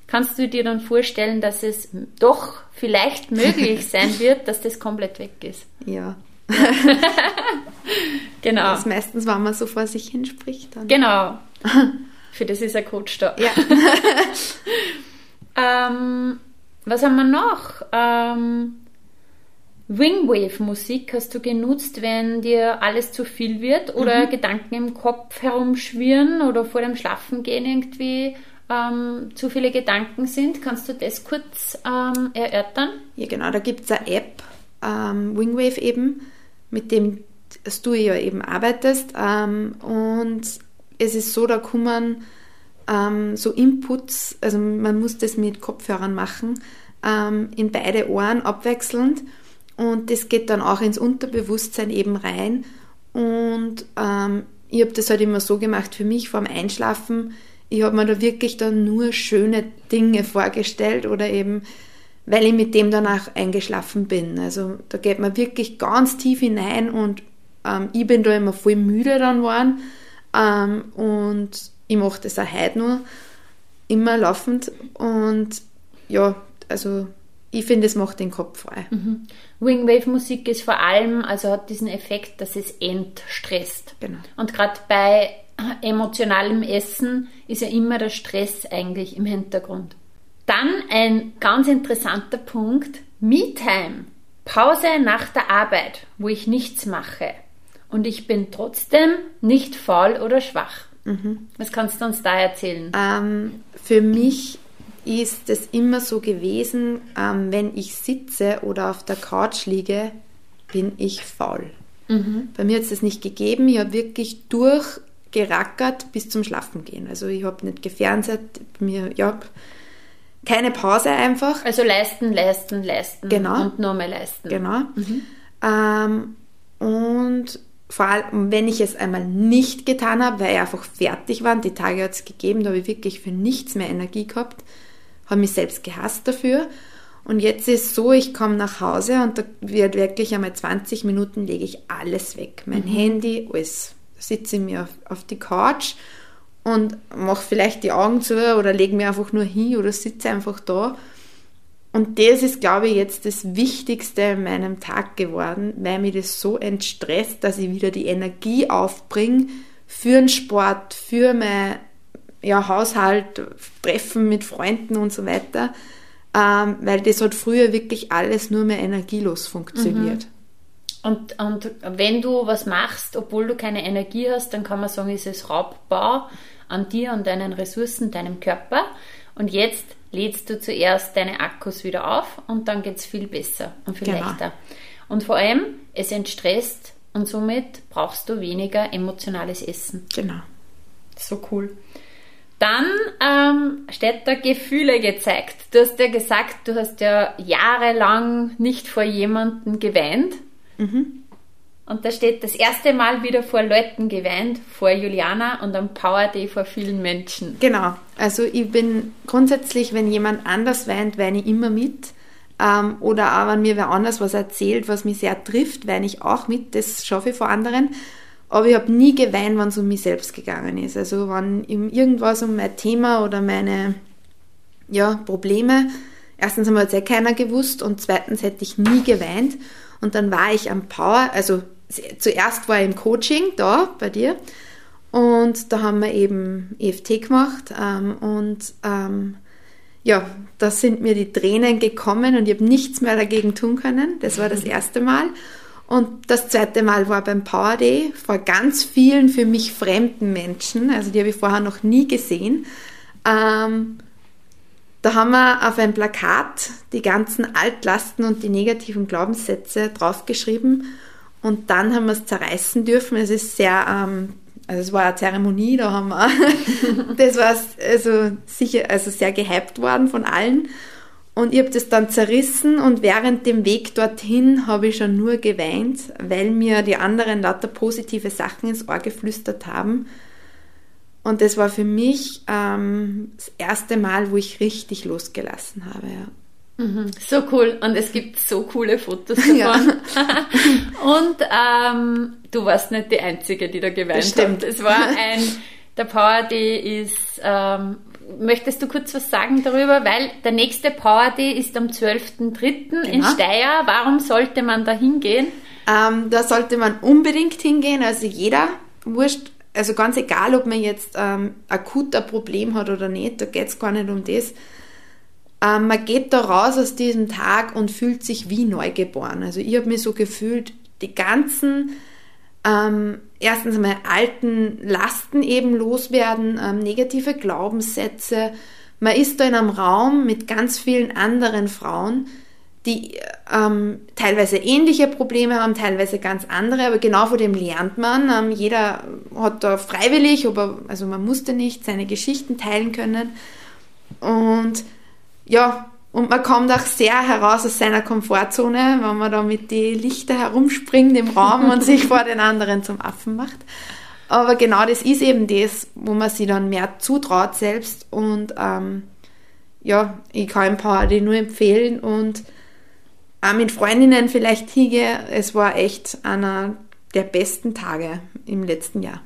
kannst du dir dann vorstellen, dass es doch vielleicht möglich sein wird, dass das komplett weg ist. Ja. genau. Das ist meistens, wenn man so vor sich hinspricht. Dann. Genau. Für das ist ein Coach da. Ja. Ähm, was haben wir noch? Ähm, Wingwave-Musik hast du genutzt, wenn dir alles zu viel wird oder mhm. Gedanken im Kopf herumschwirren oder vor dem Schlafengehen irgendwie ähm, zu viele Gedanken sind. Kannst du das kurz ähm, erörtern? Ja, genau. Da gibt es eine App, ähm, Wingwave eben, mit dem du ja eben arbeitest. Ähm, und es ist so, da kommen ähm, so Inputs, also man muss das mit Kopfhörern machen, ähm, in beide Ohren abwechselnd und das geht dann auch ins Unterbewusstsein eben rein und ähm, ich habe das halt immer so gemacht für mich vorm Einschlafen. Ich habe mir da wirklich dann nur schöne Dinge vorgestellt oder eben, weil ich mit dem danach eingeschlafen bin. Also da geht man wirklich ganz tief hinein und ähm, ich bin da immer voll müde dann geworden ähm, und ich mache das auch heute nur, immer laufend und ja, also ich finde, es macht den Kopf frei. Mhm. Wingwave-Musik ist vor allem, also hat diesen Effekt, dass es entstresst. Genau. Und gerade bei emotionalem Essen ist ja immer der Stress eigentlich im Hintergrund. Dann ein ganz interessanter Punkt, Me-Time. Pause nach der Arbeit, wo ich nichts mache. Und ich bin trotzdem nicht faul oder schwach. Mhm. Was kannst du uns da erzählen? Ähm, für mich ist es immer so gewesen, ähm, wenn ich sitze oder auf der Couch liege, bin ich faul. Mhm. Bei mir hat es das nicht gegeben. Ich habe wirklich durchgerackert bis zum Schlafen gehen. Also ich habe nicht gefernseht. Mir, ja, keine Pause einfach. Also leisten, leisten, leisten. Genau. Und nur mehr leisten. Genau. Ähm, und vor allem, wenn ich es einmal nicht getan habe, weil ich einfach fertig war, und die Tage hat es gegeben, da habe ich wirklich für nichts mehr Energie gehabt, habe mich selbst gehasst dafür. Und jetzt ist es so, ich komme nach Hause und da wird wirklich einmal 20 Minuten lege ich alles weg. Mein Handy, alles. Da sitze ich mir auf, auf die Couch und mache vielleicht die Augen zu oder lege mir einfach nur hin oder sitze einfach da. Und das ist, glaube ich, jetzt das Wichtigste in meinem Tag geworden, weil mir das so entstresst, dass ich wieder die Energie aufbringe für den Sport, für mein ja, Haushalt, Treffen mit Freunden und so weiter. Ähm, weil das hat früher wirklich alles nur mehr energielos funktioniert. Und, und wenn du was machst, obwohl du keine Energie hast, dann kann man sagen, ist es Raubbau an dir und deinen Ressourcen, deinem Körper. Und jetzt lädst du zuerst deine Akkus wieder auf und dann geht es viel besser und viel Genau. leichter. Und vor allem, es entstresst und somit brauchst du weniger emotionales Essen. Genau. So cool. Dann ähm, steht da Gefühle gezeigt. Du hast ja gesagt, du hast ja jahrelang nicht vor jemandem geweint. Und da steht das erste Mal wieder vor Leuten geweint, vor Juliana und am Power Day vor vielen Menschen. Genau. Also ich bin grundsätzlich, wenn jemand anders weint, weine ich immer mit. Ähm, oder auch wenn mir wer anders was erzählt, was mich sehr trifft, weine ich auch mit. Das schaffe ich vor anderen. Aber ich habe nie geweint, wenn es um mich selbst gegangen ist. Also wenn irgendwas um mein Thema oder meine ja, Probleme, erstens einmal hat es eh keiner gewusst und zweitens hätte ich nie geweint. Und dann war ich am Power, also zuerst war ich im Coaching da bei dir und da haben wir eben EFT gemacht ähm, und ähm, ja, da sind mir die Tränen gekommen und ich habe nichts mehr dagegen tun können. Das war das erste Mal. Und das zweite Mal war beim Power Day vor ganz vielen für mich fremden Menschen, also die habe ich vorher noch nie gesehen. Ähm, da haben wir auf ein Plakat die ganzen Altlasten und die negativen Glaubenssätze draufgeschrieben und dann haben wir es zerreißen dürfen. Es ist sehr, ähm, also es war eine Zeremonie, da haben wir, das war also sicher, also sehr gehypt worden von allen. Und ich habe das dann zerrissen und während dem Weg dorthin habe ich schon nur geweint, weil mir die anderen lauter positive Sachen ins Ohr geflüstert haben. Und das war für mich ähm, das erste Mal, wo ich richtig losgelassen habe. Ja. Mhm, so cool. Und es gibt so coole Fotos davon. Ja. und ähm, du warst nicht die Einzige, die da geweint stimmt. hat. Es war ein, der Power Day ist, ähm, möchtest du kurz was sagen darüber? Weil der nächste Power Day ist am 12.03. in Genau. Steyr. Warum sollte man da hingehen? Ähm, da sollte man unbedingt hingehen, also jeder, wurscht, also ganz egal, ob man jetzt ähm, akut ein Problem hat oder nicht, da geht es gar nicht um das. Ähm, man geht da raus aus diesem Tag und fühlt sich wie neugeboren. Also ich habe mich so gefühlt, die ganzen, ähm, erstens mal alten Lasten eben loswerden, ähm, negative Glaubenssätze. Man ist da in einem Raum mit ganz vielen anderen Frauen, die ähm, teilweise ähnliche Probleme haben, teilweise ganz andere, aber genau von dem lernt man. Ähm, jeder hat da freiwillig, aber also man musste nicht seine Geschichten teilen können. Und ja, und man kommt auch sehr heraus aus seiner Komfortzone, wenn man da mit die Lichter herumspringt im Raum und sich vor den anderen zum Affen macht. Aber genau das ist eben das, wo man sich dann mehr zutraut selbst und ähm, ja, ich kann ein paar die nur empfehlen und auch mit Freundinnen vielleicht hingehe. Es war echt einer der besten Tage im letzten Jahr.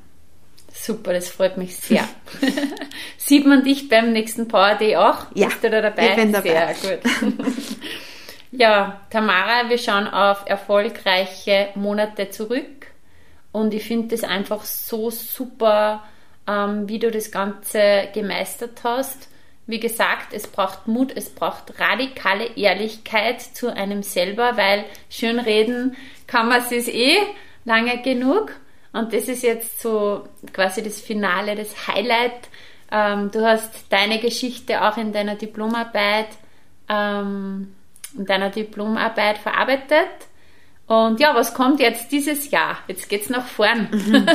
Super, das freut mich sehr. Sieht man dich beim nächsten Power Day auch? Ja, Bist du da dabei? ich bin dabei. Sehr gut. ja, Tamara, wir schauen auf erfolgreiche Monate zurück und ich finde das einfach so super, ähm, wie du das Ganze gemeistert hast. Wie gesagt, es braucht Mut, es braucht radikale Ehrlichkeit zu einem selber, weil schön reden kann man es eh lange genug. Und das ist jetzt so quasi das Finale, das Highlight. Ähm, du hast deine Geschichte auch in deiner Diplomarbeit, ähm, in deiner Diplomarbeit verarbeitet. Und ja, was kommt jetzt dieses Jahr? Jetzt geht's nach vorn.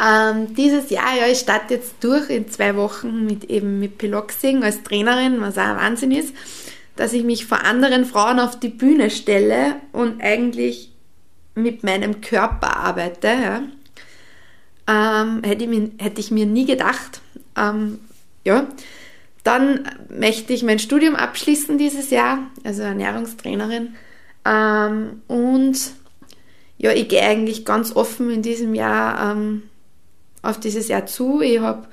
Ähm, dieses Jahr, ja, ich starte jetzt durch in zwei Wochen mit eben mit Piloxing als Trainerin, was auch ein Wahnsinn ist, dass ich mich vor anderen Frauen auf die Bühne stelle und eigentlich mit meinem Körper arbeite. Ja. Ähm, hätte, ich mir, hätte ich mir nie gedacht. Ähm, ja. Dann möchte ich mein Studium abschließen dieses Jahr, also Ernährungstrainerin. Ähm, und ja, ich gehe eigentlich ganz offen in diesem Jahr ähm, auf dieses Jahr zu. Ich habe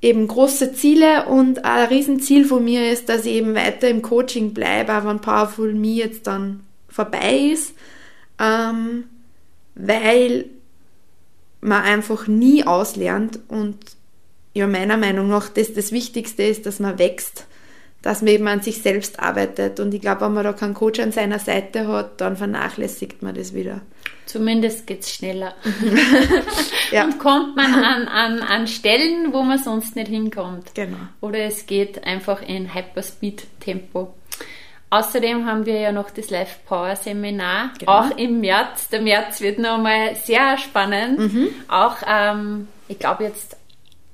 eben große Ziele und ein Riesenziel von mir ist, dass ich eben weiter im Coaching bleibe, auch wenn Powerful Me jetzt dann vorbei ist, ähm, weil man einfach nie auslernt und ja, meiner Meinung nach das das Wichtigste ist, dass man wächst, dass man eben an sich selbst arbeitet. Und ich glaube, wenn man da keinen Coach an seiner Seite hat, dann vernachlässigt man das wieder. Zumindest geht es schneller. ja. Und kommt man an, an, an Stellen, wo man sonst nicht hinkommt. Genau. Oder es geht einfach in Hyperspeed-Tempo. Außerdem haben wir ja noch das Live Power Seminar, genau. auch im März. Der März wird nochmal sehr spannend. Mhm. Auch, ähm, ich glaube jetzt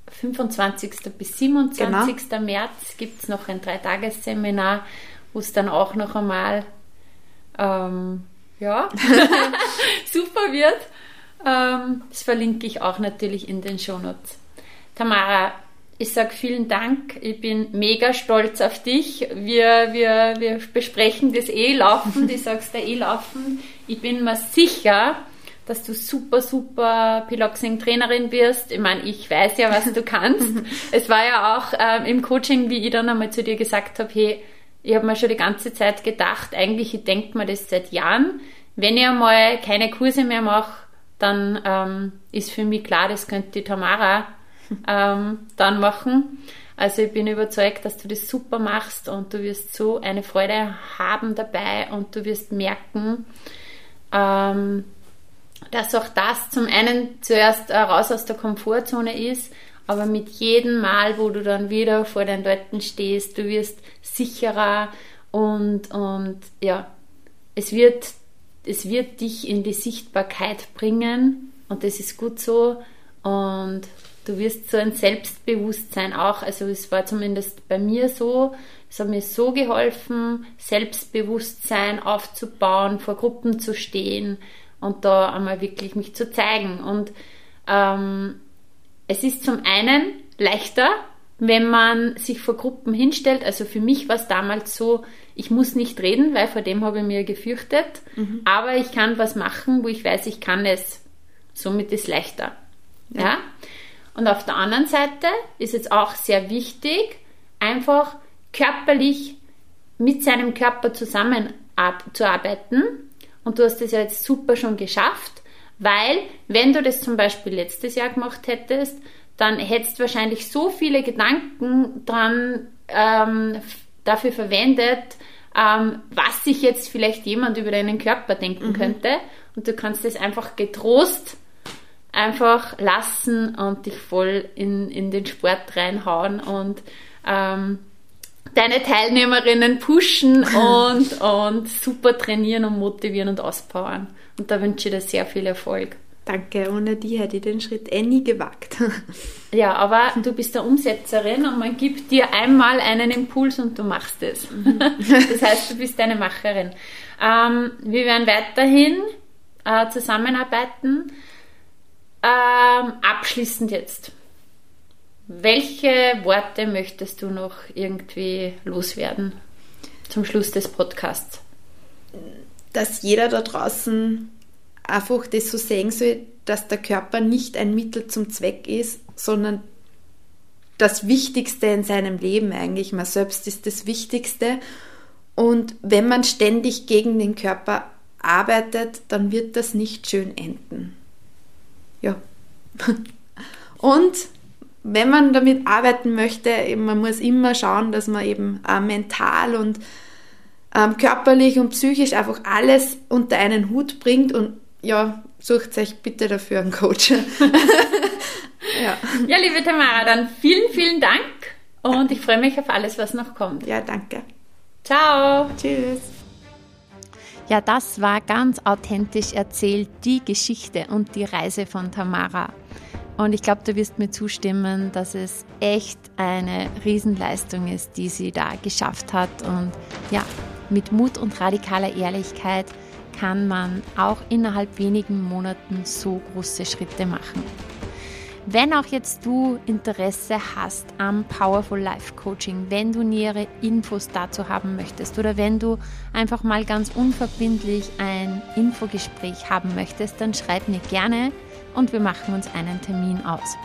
25. bis 27. Genau. März gibt es noch ein Dreitagesseminar, wo es dann auch noch einmal ähm, ja, super wird. Ähm, das verlinke ich auch natürlich in den Shownotes. Tamara, ich sage vielen Dank. Ich bin mega stolz auf dich. Wir, wir, wir besprechen das eh laufen. Du sagst da eh laufen. Ich bin mir sicher, dass du super, super Piloxing-Trainerin wirst. Ich meine, ich weiß ja, was du kannst. es war ja auch ähm, im Coaching, wie ich dann einmal zu dir gesagt habe, hey, ich habe mir schon die ganze Zeit gedacht, eigentlich, ich denke mir das seit Jahren. Wenn ich einmal keine Kurse mehr mache, dann ähm, ist für mich klar, das könnte die Tamara ähm, dann machen. Also ich bin überzeugt, dass du das super machst und du wirst so eine Freude haben dabei und du wirst merken, ähm, dass auch das zum einen zuerst äh, raus aus der Komfortzone ist, aber mit jedem Mal, wo du dann wieder vor den Leuten stehst, du wirst sicherer und, und ja, es wird, es wird dich in die Sichtbarkeit bringen und das ist gut so und du wirst so ein Selbstbewusstsein auch, also es war zumindest bei mir so, es hat mir so geholfen, Selbstbewusstsein aufzubauen, vor Gruppen zu stehen, und da einmal wirklich mich zu zeigen. Und ähm, es ist zum einen leichter, wenn man sich vor Gruppen hinstellt. Also für mich war es damals so, ich muss nicht reden, weil vor dem habe ich mir gefürchtet. Mhm. Aber ich kann was machen, wo ich weiß, ich kann es. Somit ist es leichter. Ja. ja. Und auf der anderen Seite ist es auch sehr wichtig, einfach körperlich mit seinem Körper zusammenzuarbeiten und du hast das ja jetzt super schon geschafft, weil wenn du das zum Beispiel letztes Jahr gemacht hättest, dann hättest du wahrscheinlich so viele Gedanken dran ähm, dafür verwendet, ähm, was sich jetzt vielleicht jemand über deinen Körper denken mhm. könnte. Und du kannst das einfach getrost einfach lassen und dich voll in, in den Sport reinhauen und ähm, deine Teilnehmerinnen pushen und, und super trainieren und motivieren und auspowern. Und da wünsche ich dir sehr viel Erfolg. Danke, ohne die hätte ich den Schritt eh nie gewagt. ja, aber du bist eine Umsetzerin und man gibt dir einmal einen Impuls und du machst es. Mhm. das heißt, du bist eine Macherin. Ähm, wir werden weiterhin äh, zusammenarbeiten. Ähm, abschließend jetzt. Welche Worte möchtest du noch irgendwie loswerden zum Schluss des Podcasts? Dass jeder da draußen einfach das so sehen soll, dass der Körper nicht ein Mittel zum Zweck ist, sondern das Wichtigste in seinem Leben eigentlich. Man selbst ist das Wichtigste. Und wenn man ständig gegen den Körper arbeitet, dann wird das nicht schön enden. Ja. Und wenn man damit arbeiten möchte, man muss immer schauen, dass man eben äh, mental und ähm, körperlich und psychisch einfach alles unter einen Hut bringt und ja, sucht euch bitte dafür einen Coach. ja. ja, liebe Tamara, dann vielen, vielen Dank und ich freue mich auf alles, was noch kommt. Ja, danke. Ciao. Tschüss. Ja, das war ganz authentisch erzählt, die Geschichte und die Reise von Tamara. Und ich glaube, du wirst mir zustimmen, dass es echt eine Riesenleistung ist, die sie da geschafft hat. Und ja, mit Mut und radikaler Ehrlichkeit kann man auch innerhalb wenigen Monaten so große Schritte machen. Wenn auch jetzt du Interesse hast am Powerful Life Coaching, wenn du nähere Infos dazu haben möchtest oder wenn du einfach mal ganz unverbindlich ein Infogespräch haben möchtest, dann schreib mir gerne und wir machen uns einen Termin aus.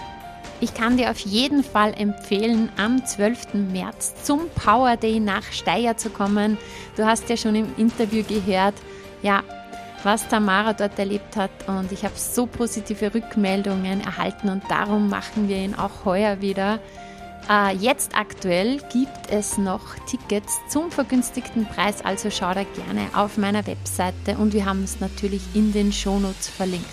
Ich kann dir auf jeden Fall empfehlen, am 12. März zum Power Day nach Steyr zu kommen. Du hast ja schon im Interview gehört, ja, was Tamara dort erlebt hat und ich habe so positive Rückmeldungen erhalten und darum machen wir ihn auch heuer wieder. Äh, jetzt aktuell gibt es noch Tickets zum vergünstigten Preis, also schau da gerne auf meiner Webseite und wir haben es natürlich in den Shownotes verlinkt.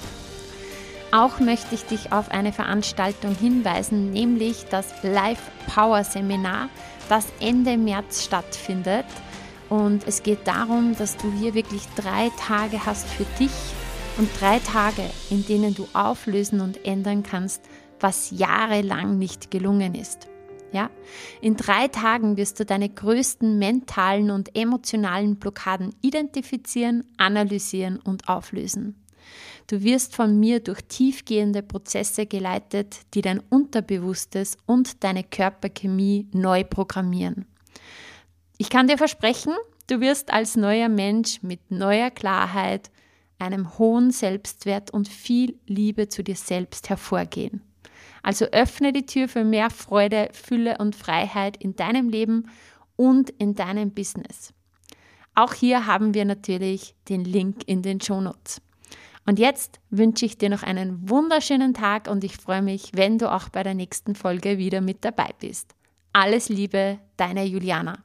Auch möchte ich dich auf eine Veranstaltung hinweisen, nämlich das Live Power Seminar, das Ende März stattfindet. Und es geht darum, dass du hier wirklich drei Tage hast für dich und drei Tage, in denen du auflösen und ändern kannst, was jahrelang nicht gelungen ist. Ja? In drei Tagen wirst du deine größten mentalen und emotionalen Blockaden identifizieren, analysieren und auflösen. Du wirst von mir durch tiefgehende Prozesse geleitet, die dein Unterbewusstes und deine Körperchemie neu programmieren. Ich kann dir versprechen, du wirst als neuer Mensch mit neuer Klarheit, einem hohen Selbstwert und viel Liebe zu dir selbst hervorgehen. Also öffne die Tür für mehr Freude, Fülle und Freiheit in deinem Leben und in deinem Business. Auch hier haben wir natürlich den Link in den Shownotes. Und jetzt wünsche ich dir noch einen wunderschönen Tag und ich freue mich, wenn du auch bei der nächsten Folge wieder mit dabei bist. Alles Liebe, deine Juliana.